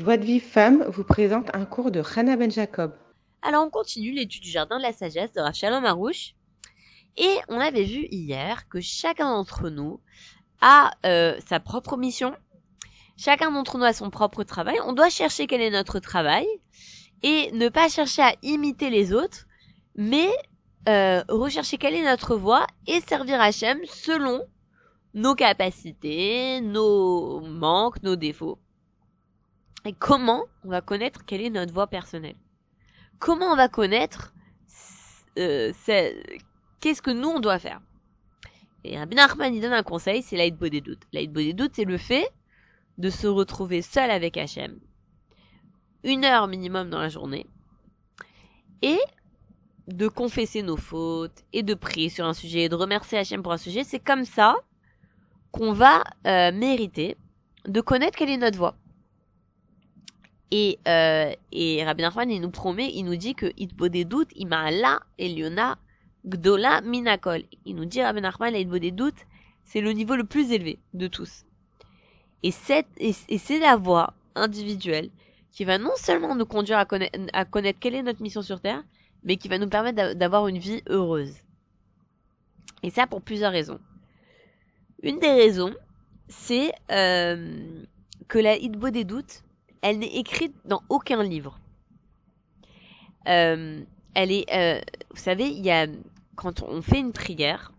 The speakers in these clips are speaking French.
Joie de Vie Femme vous présente un cours de Hannah Ben Jacob. Alors on continue l'étude du jardin de la sagesse de Rachalom Marouche. Et on avait vu hier que chacun d'entre nous a euh, sa propre mission. Chacun d'entre nous a son propre travail. On doit chercher quel est notre travail et ne pas chercher à imiter les autres, mais euh, rechercher quelle est notre voie et servir Hachem selon nos capacités, nos manques, nos défauts. Et comment on va connaître quelle est notre voie personnelle? Comment on va connaître euh, qu'est-ce que nous on doit faire? Et Nachman il donne un conseil, c'est doutes. L'aide des doutes, c'est le fait de se retrouver seul avec Hachem, une heure minimum dans la journée, et de confesser nos fautes, et de prier sur un sujet, et de remercier Hachem pour un sujet. C'est comme ça qu'on va euh, mériter de connaître quelle est notre voie. Et, euh, et Rabbi Nachman, il nous promet, il nous dit que doutes, Ima'ala Eliona Gdola Minakol. Il nous dit, Rabbi Nachman, doutes, c'est le niveau le plus élevé de tous. Et, cette, et, c'est la voie individuelle qui va non seulement nous conduire à connaître, à connaître quelle est notre mission sur Terre, mais qui va nous permettre d'avoir une vie heureuse. Et ça pour plusieurs raisons. Une des raisons, c'est euh, que la Hitbo des doutes, elle n'est écrite dans aucun livre. Euh, elle est, euh, vous savez, il y a quand on fait une prière,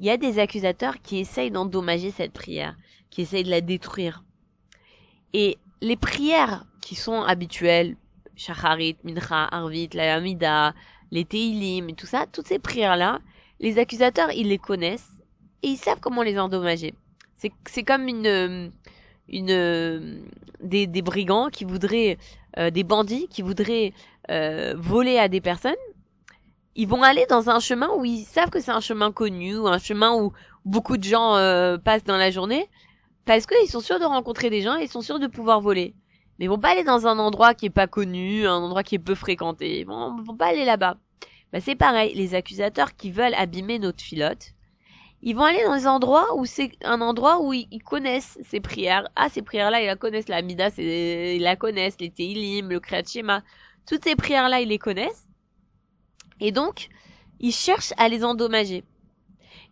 il y a des accusateurs qui essayent d'endommager cette prière, qui essayent de la détruire. Et les prières qui sont habituelles, Shacharit, Mincha, Arvit, la Amida, les Teilim tout ça, toutes ces prières-là, les accusateurs, ils les connaissent et ils savent comment les endommager. C'est comme une, une, des, des brigands qui voudraient, euh, des bandits qui voudraient euh, voler à des personnes. Ils vont aller dans un chemin où ils savent que c'est un chemin connu, ou un chemin où beaucoup de gens euh, passent dans la journée, parce qu'ils sont sûrs de rencontrer des gens et ils sont sûrs de pouvoir voler. Mais ils vont pas aller dans un endroit qui est pas connu, un endroit qui est peu fréquenté. Ils vont, vont pas aller là-bas. Bah, c'est pareil, les accusateurs qui veulent abîmer notre filote, ils vont aller dans des endroits où c'est un endroit où ils, connaissent ces prières. Ah, ces prières-là, ils la connaissent. La Mida, ils la connaissent. Les Teilim, le Kriyat Shema. Toutes ces prières-là, ils les connaissent. Et donc, ils cherchent à les endommager.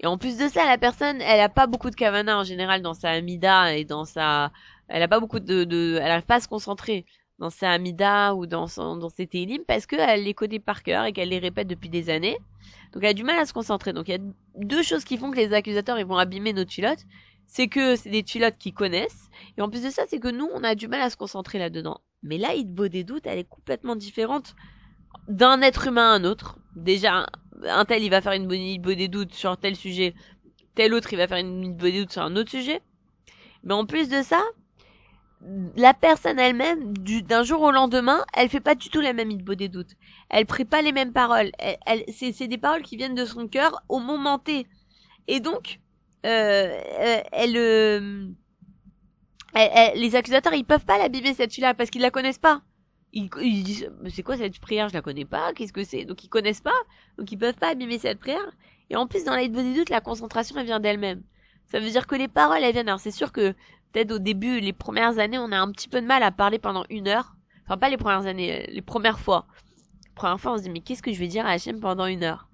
Et en plus de ça, la personne, elle a pas beaucoup de kavana en général dans sa Amida et dans sa, elle a pas beaucoup de, de, elle arrive pas à se concentrer dans sa Amida ou dans son, dans ses Teilim parce qu'elle les connaît par cœur et qu'elle les répète depuis des années. Donc elle a du mal à se concentrer. Donc il y a deux choses qui font que les accusateurs ils vont abîmer nos tuilottes. C'est que c'est des tuilottes qu'ils connaissent. Et en plus de ça, c'est que nous, on a du mal à se concentrer là-dedans. Mais là, il beau des doutes, elle est complètement différente d'un être humain à un autre. Déjà, un tel, il va faire une bonne des doutes sur tel sujet. Tel autre, il va faire une bonne des doutes sur un autre sujet. Mais en plus de ça, la personne elle-même, d'un jour au lendemain, elle fait pas du tout la même idée des doutes. Elle prie pas les mêmes paroles. Elle, c'est des paroles qui viennent de son cœur au moment T. Et donc, euh, euh elle, euh, les accusateurs, ils peuvent pas la biber cette fille-là parce qu'ils la connaissent pas. Ils, ils disent, c'est quoi cette prière? Je la connais pas. Qu'est-ce que c'est? Donc ils connaissent pas. Donc ils peuvent pas abîmer cette prière. Et en plus, dans l'aide des doutes, la concentration, elle vient d'elle-même. Ça veut dire que les paroles, elles viennent. Alors c'est sûr que peut-être au début, les premières années, on a un petit peu de mal à parler pendant une heure. Enfin, pas les premières années, euh, les premières fois. La première fois, on se dit, mais qu'est-ce que je vais dire à Hachem pendant une heure?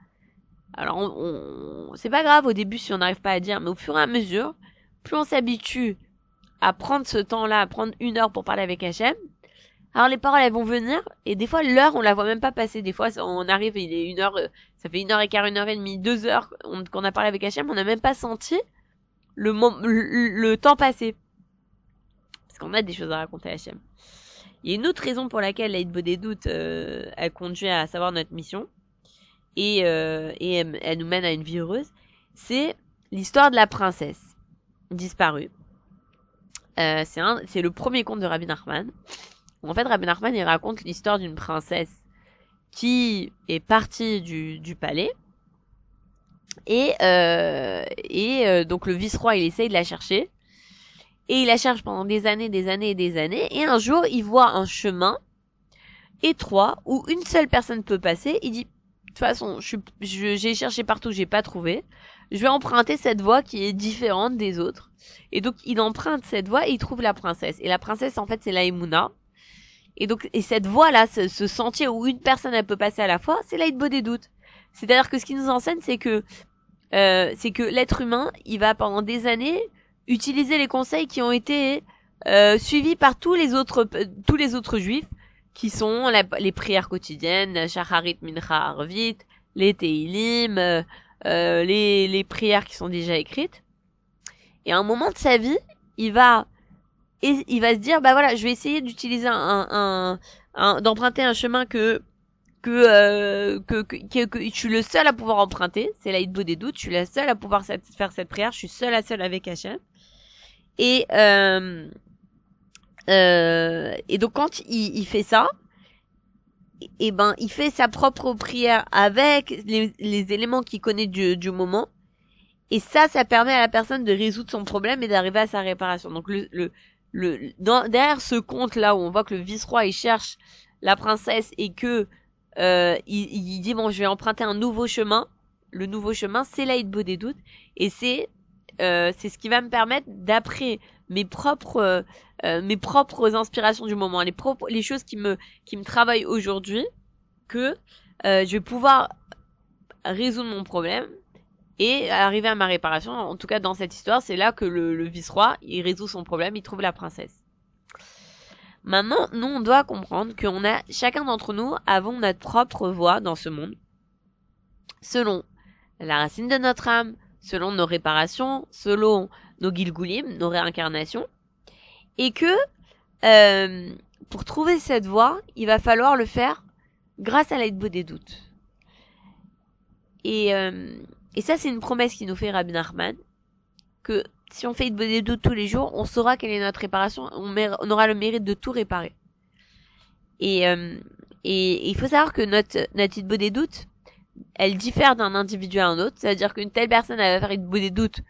Alors, on, c'est pas grave au début si on n'arrive pas à dire, mais au fur et à mesure, plus on s'habitue à prendre ce temps-là, à prendre une heure pour parler avec Hachem, alors les paroles elles vont venir et des fois l'heure on la voit même pas passer. Des fois on arrive il est une heure, euh, ça fait une heure et quart, une heure et demie, deux heures qu'on a parlé avec Hachem, on n'a même pas senti le, temps passé. Parce qu'on a des choses à raconter à Hachem. Il y a une autre raison pour laquelle la des doutes, euh, elle conduit à savoir notre mission. Et, euh, et elle, nous mène à une vie heureuse. C'est l'histoire de la princesse disparue. Euh, c'est le premier conte de Rabbi Nachman. En fait, Rabbi Nachman, il raconte l'histoire d'une princesse qui est partie du, du palais et, euh, et euh, donc le vice-roi, il essaye de la chercher. Et il la cherche pendant des années, des années et des années. Et un jour, il voit un chemin étroit où une seule personne peut passer. Il dit, de toute façon, j'ai cherché partout, j'ai pas trouvé. je vais emprunter cette voie qui est différente des autres. Et donc, il emprunte cette voie et il trouve la princesse. Et la princesse, en fait, c'est la Et donc, et cette voie-là, ce, ce, sentier où une personne, elle peut passer à la fois, c'est l'aide des doutes. C'est-à-dire que ce qui nous enseigne, c'est que, euh, c'est que l'être humain, il va pendant des années utiliser les conseils qui ont été euh, suivis par tous les autres, tous les autres juifs, qui sont les prières quotidiennes, Shacharit Mincha Arvit, les Teilim, euh, euh, les, les prières qui sont déjà écrites. Et à un moment de sa vie, il va, il va se dire, bah voilà, je vais essayer d'utiliser un, un, d'emprunter un chemin que euh, que, que, que, je suis le seul à pouvoir emprunter, c'est la des doutes, je suis la seule à pouvoir faire cette prière, je suis seule à seule avec Hachem. Et, euh, euh, et donc quand il, il fait ça, et ben il fait sa propre prière avec les, les éléments qu'il connaît du, du moment. Et ça, ça permet à la personne de résoudre son problème et d'arriver à sa réparation. Donc le, le, le derrière ce conte là où on voit que le vice-roi il cherche la princesse et que euh, il, il, dit bon je vais emprunter un nouveau chemin. Le nouveau chemin c'est l'aide des doutes et c'est euh, c'est ce qui va me permettre d'après mes propres euh, mes propres inspirations du moment, les propres les choses qui me qui me travaillent aujourd'hui que euh, je vais pouvoir résoudre mon problème et arriver à ma réparation. En tout cas dans cette histoire, c'est là que le, le vice-roi, il résout son problème, il trouve la princesse. Maintenant, nous, on doit comprendre qu'on a, chacun d'entre nous, avons notre propre voie dans ce monde, selon la racine de notre âme, selon nos réparations, selon nos gilgulim, nos réincarnations, et que euh, pour trouver cette voie, il va falloir le faire grâce à l'aide des doutes. Et, euh, et ça, c'est une promesse qui nous fait Rabbi Nachman, que si on fait des doutes tous les jours, on saura quelle est notre réparation, on, aura le mérite de tout réparer. Et, euh, il faut savoir que notre, notre des doutes, elle diffère d'un individu à un autre. C'est-à-dire qu'une telle personne, elle va faire une des doutes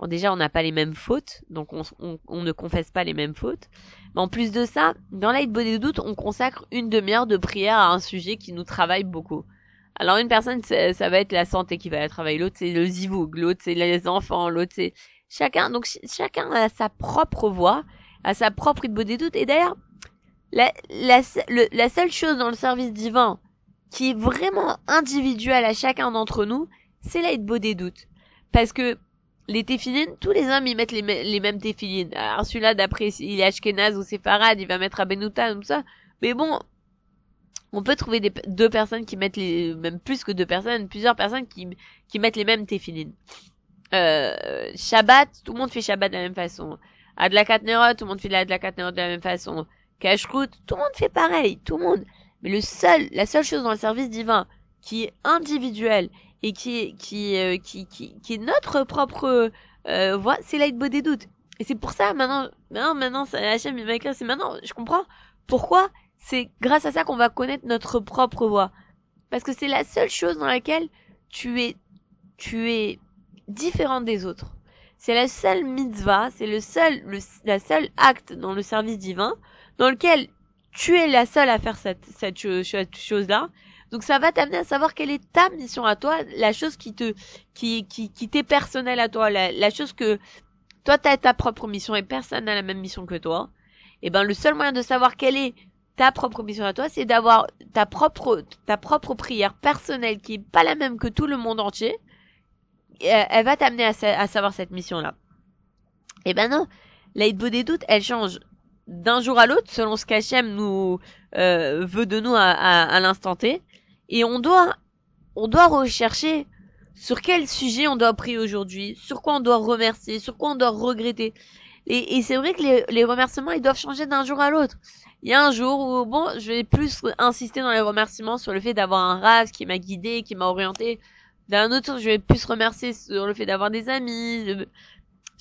Bon, déjà, on n'a pas les mêmes fautes, donc on, ne confesse pas les mêmes fautes. Mais en plus de ça, dans l'aide des doutes, on consacre une demi-heure de prière à un sujet qui nous travaille beaucoup. Alors une personne, ça va être la santé qui va la travailler, l'autre c'est le zivoug, l'autre c'est les enfants, l'autre c'est chacun. Donc chacun a sa propre voix, a sa propre idée des doutes. Et d'ailleurs, la, la, la seule chose dans le service divin qui est vraiment individuelle à chacun d'entre nous, c'est l'aide des doutes. Parce que les téfilines, tous les hommes ils mettent les, les mêmes téfilines. Alors celui-là d'après il est Ashkenaz ou Farad, il va mettre à Benouta comme ça. Mais bon, on peut trouver des, deux personnes qui mettent les, même plus que deux personnes, plusieurs personnes qui, qui mettent les mêmes téfilines. Euh, Shabbat, tout le monde fait Shabbat de la même façon. Adlakat Nerot, tout le monde fait Adlakat Nerot de la même façon. Kashrut, tout le monde fait pareil, tout le monde. Mais le seul, la seule chose dans le service divin qui est individuel et qui qui, euh, qui, qui, qui est notre propre euh, voix, c'est l'aide des doutes. Et c'est pour ça maintenant, maintenant, maintenant, il va écrire, c'est maintenant, je comprends pourquoi c'est grâce à ça qu'on va connaître notre propre voix. Parce que c'est la seule chose dans laquelle tu es, tu es différent des autres. C'est la seule mitzvah, c'est le seul, le, la seule acte dans le service divin dans lequel tu es la seule à faire cette, cette chose-là donc ça va t'amener à savoir quelle est ta mission à toi, la chose qui te, qui, qui, qui t'est personnelle à toi, la, la chose que toi t'as ta propre mission et personne n'a la même mission que toi. Et eh ben le seul moyen de savoir quelle est ta propre mission à toi, c'est d'avoir ta propre, ta propre prière personnelle qui est pas la même que tout le monde entier. Elle, va t'amener à, à, savoir cette mission-là. Eh ben non, l'aide des doutes, elle change d'un jour à l'autre selon ce qu'Hachem nous euh, veut de nous à, à, à l'instant T. Et on doit, on doit rechercher sur quel sujet on doit prier aujourd'hui, sur quoi on doit remercier, sur quoi on doit regretter. Et, et c'est vrai que les, les, remerciements, ils doivent changer d'un jour à l'autre. Il y a un jour où, bon, je vais plus insister dans les remerciements sur le fait d'avoir un rave qui m'a guidé, qui m'a orienté. D'un autre, je vais plus remercier sur le fait d'avoir des amis,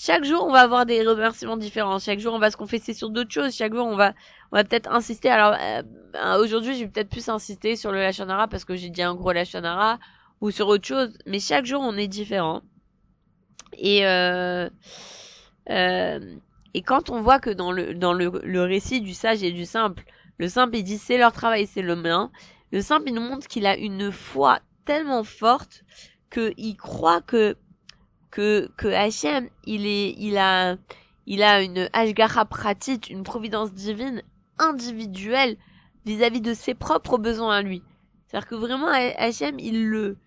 chaque jour, on va avoir des remerciements différents. Chaque jour, on va se confesser sur d'autres choses. Chaque jour, on va, on va peut-être insister. Alors, euh, euh, aujourd'hui, je vais peut-être plus insister sur le Lachonara parce que j'ai dit un gros Lachonara ou sur autre chose. Mais chaque jour, on est différent. Et, euh, euh, et quand on voit que dans le, dans le, le récit du sage et du simple, le simple, il dit c'est leur travail, c'est le mien. Le simple, il nous montre qu'il a une foi tellement forte qu'il croit que que que Hachem, il est il a il a une Ashgara pratique, une providence divine individuelle vis-à-vis de ses propres besoins à lui. C'est-à-dire que vraiment Hachem, il le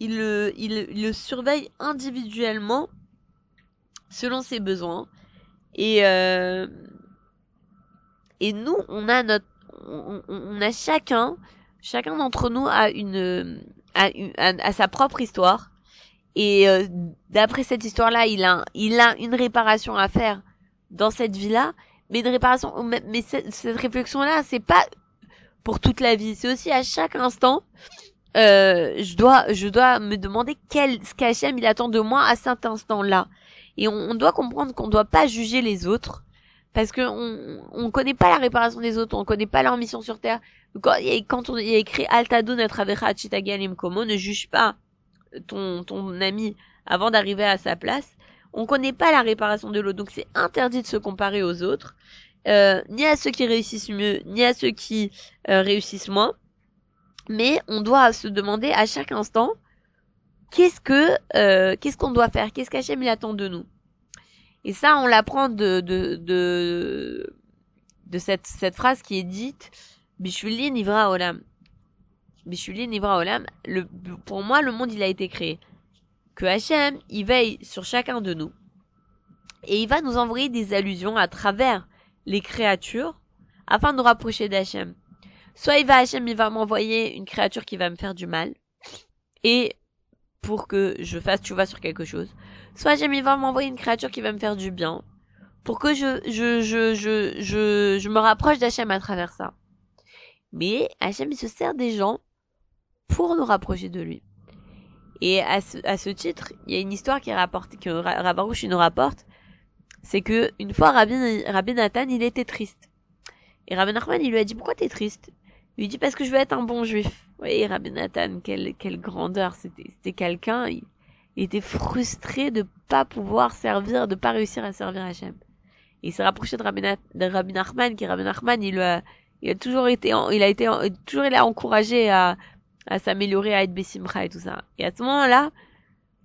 il le il, le surveille individuellement selon ses besoins et euh, et nous on a notre on a chacun chacun d'entre nous a une a, a, sa propre histoire et euh, d'après cette histoire-là, il a, il a une réparation à faire dans cette vie-là, mais une réparation, mais cette, cette réflexion-là, c'est pas pour toute la vie, c'est aussi à chaque instant. Euh, je dois, je dois me demander quel, ce qu'Hachem il attend de moi à cet instant-là. Et on, on, doit comprendre qu'on doit pas juger les autres, parce que on, on connaît pas la réparation des autres, on connaît pas leur mission sur terre. Quand, on y a écrit Altado notre Chitagalim Komo, ne juge pas ton, ton ami avant d'arriver à sa place, on connaît pas la réparation de l'autre. Donc c'est interdit de se comparer aux autres, euh, ni à ceux qui réussissent mieux, ni à ceux qui euh, réussissent moins. Mais on doit se demander à chaque instant qu'est-ce que euh, qu'est-ce qu'on doit faire, qu'est-ce qu'Hachem il attend de nous? Et ça, on l'apprend de de de, de cette cette phrase qui est dite Bishulin Nivra Olam. Bishulin Nivra Olam, le, pour moi, le monde, il a été créé. Que Hachem, il veille sur chacun de nous. Et il va nous envoyer des allusions à travers les créatures afin de nous rapprocher d'Hachem. Soit il va, Hachem, il va m'envoyer une créature qui va me faire du mal. Et pour que je fasse tu vois sur quelque chose. Soit il va m'envoyer une créature qui va me faire du bien. Pour que je, je, je, je, je, je me rapproche d'Hachem à travers ça. Mais Hachem, il se sert des gens pour nous rapprocher de lui. Et à ce, à ce titre, il y a une histoire qui rapporte, que Rabarouche nous rapporte, c'est que une fois Rabbi, Rabbi Nathan, il était triste. Et Rabbi Nachman, il lui a dit, pourquoi t'es triste? Il lui dit, parce que je veux être un bon juif. Oui, Rabbi Nathan, quelle, quelle grandeur, c'était, c'était quelqu'un, il, était frustré de pas pouvoir servir, de pas réussir à servir Hachem. Il s'est rapproché de Rabbi, de Rabbi Nachman, qui Rabbi Nachman, il a, il a toujours été, il a été, toujours il a encouragé à, à s'améliorer, à être Bessimcha et tout ça. Et à ce moment-là,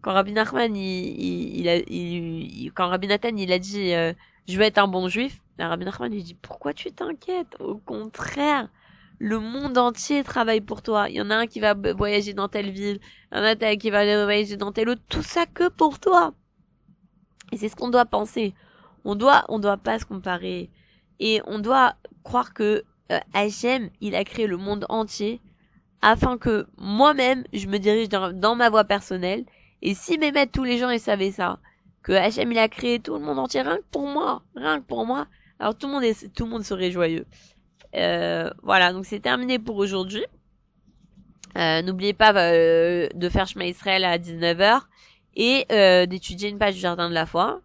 quand Rabbi Nachman, il, il, a, il, quand Rabbi Nathan, il a dit, euh, je vais être un bon juif, Rabbi Nachman lui dit, pourquoi tu t'inquiètes? Au contraire, le monde entier travaille pour toi. Il y en a un qui va voyager dans telle ville, il y en a qui va voyager dans telle autre, tout ça que pour toi. Et c'est ce qu'on doit penser. On doit, on doit pas se comparer. Et on doit croire que euh, il a créé le monde entier afin que moi-même, je me dirige dans, ma voie personnelle. Et si mes maîtres, tous les gens, ils savaient ça, que Hachem, il a créé tout le monde entier, rien que pour moi, rien que pour moi, alors tout le monde, est, tout le monde serait joyeux. Euh, voilà, donc c'est terminé pour aujourd'hui. Euh, N'oubliez pas euh, de faire chemin Israël à 19h et d'étudier une page du Jardin de la Foi.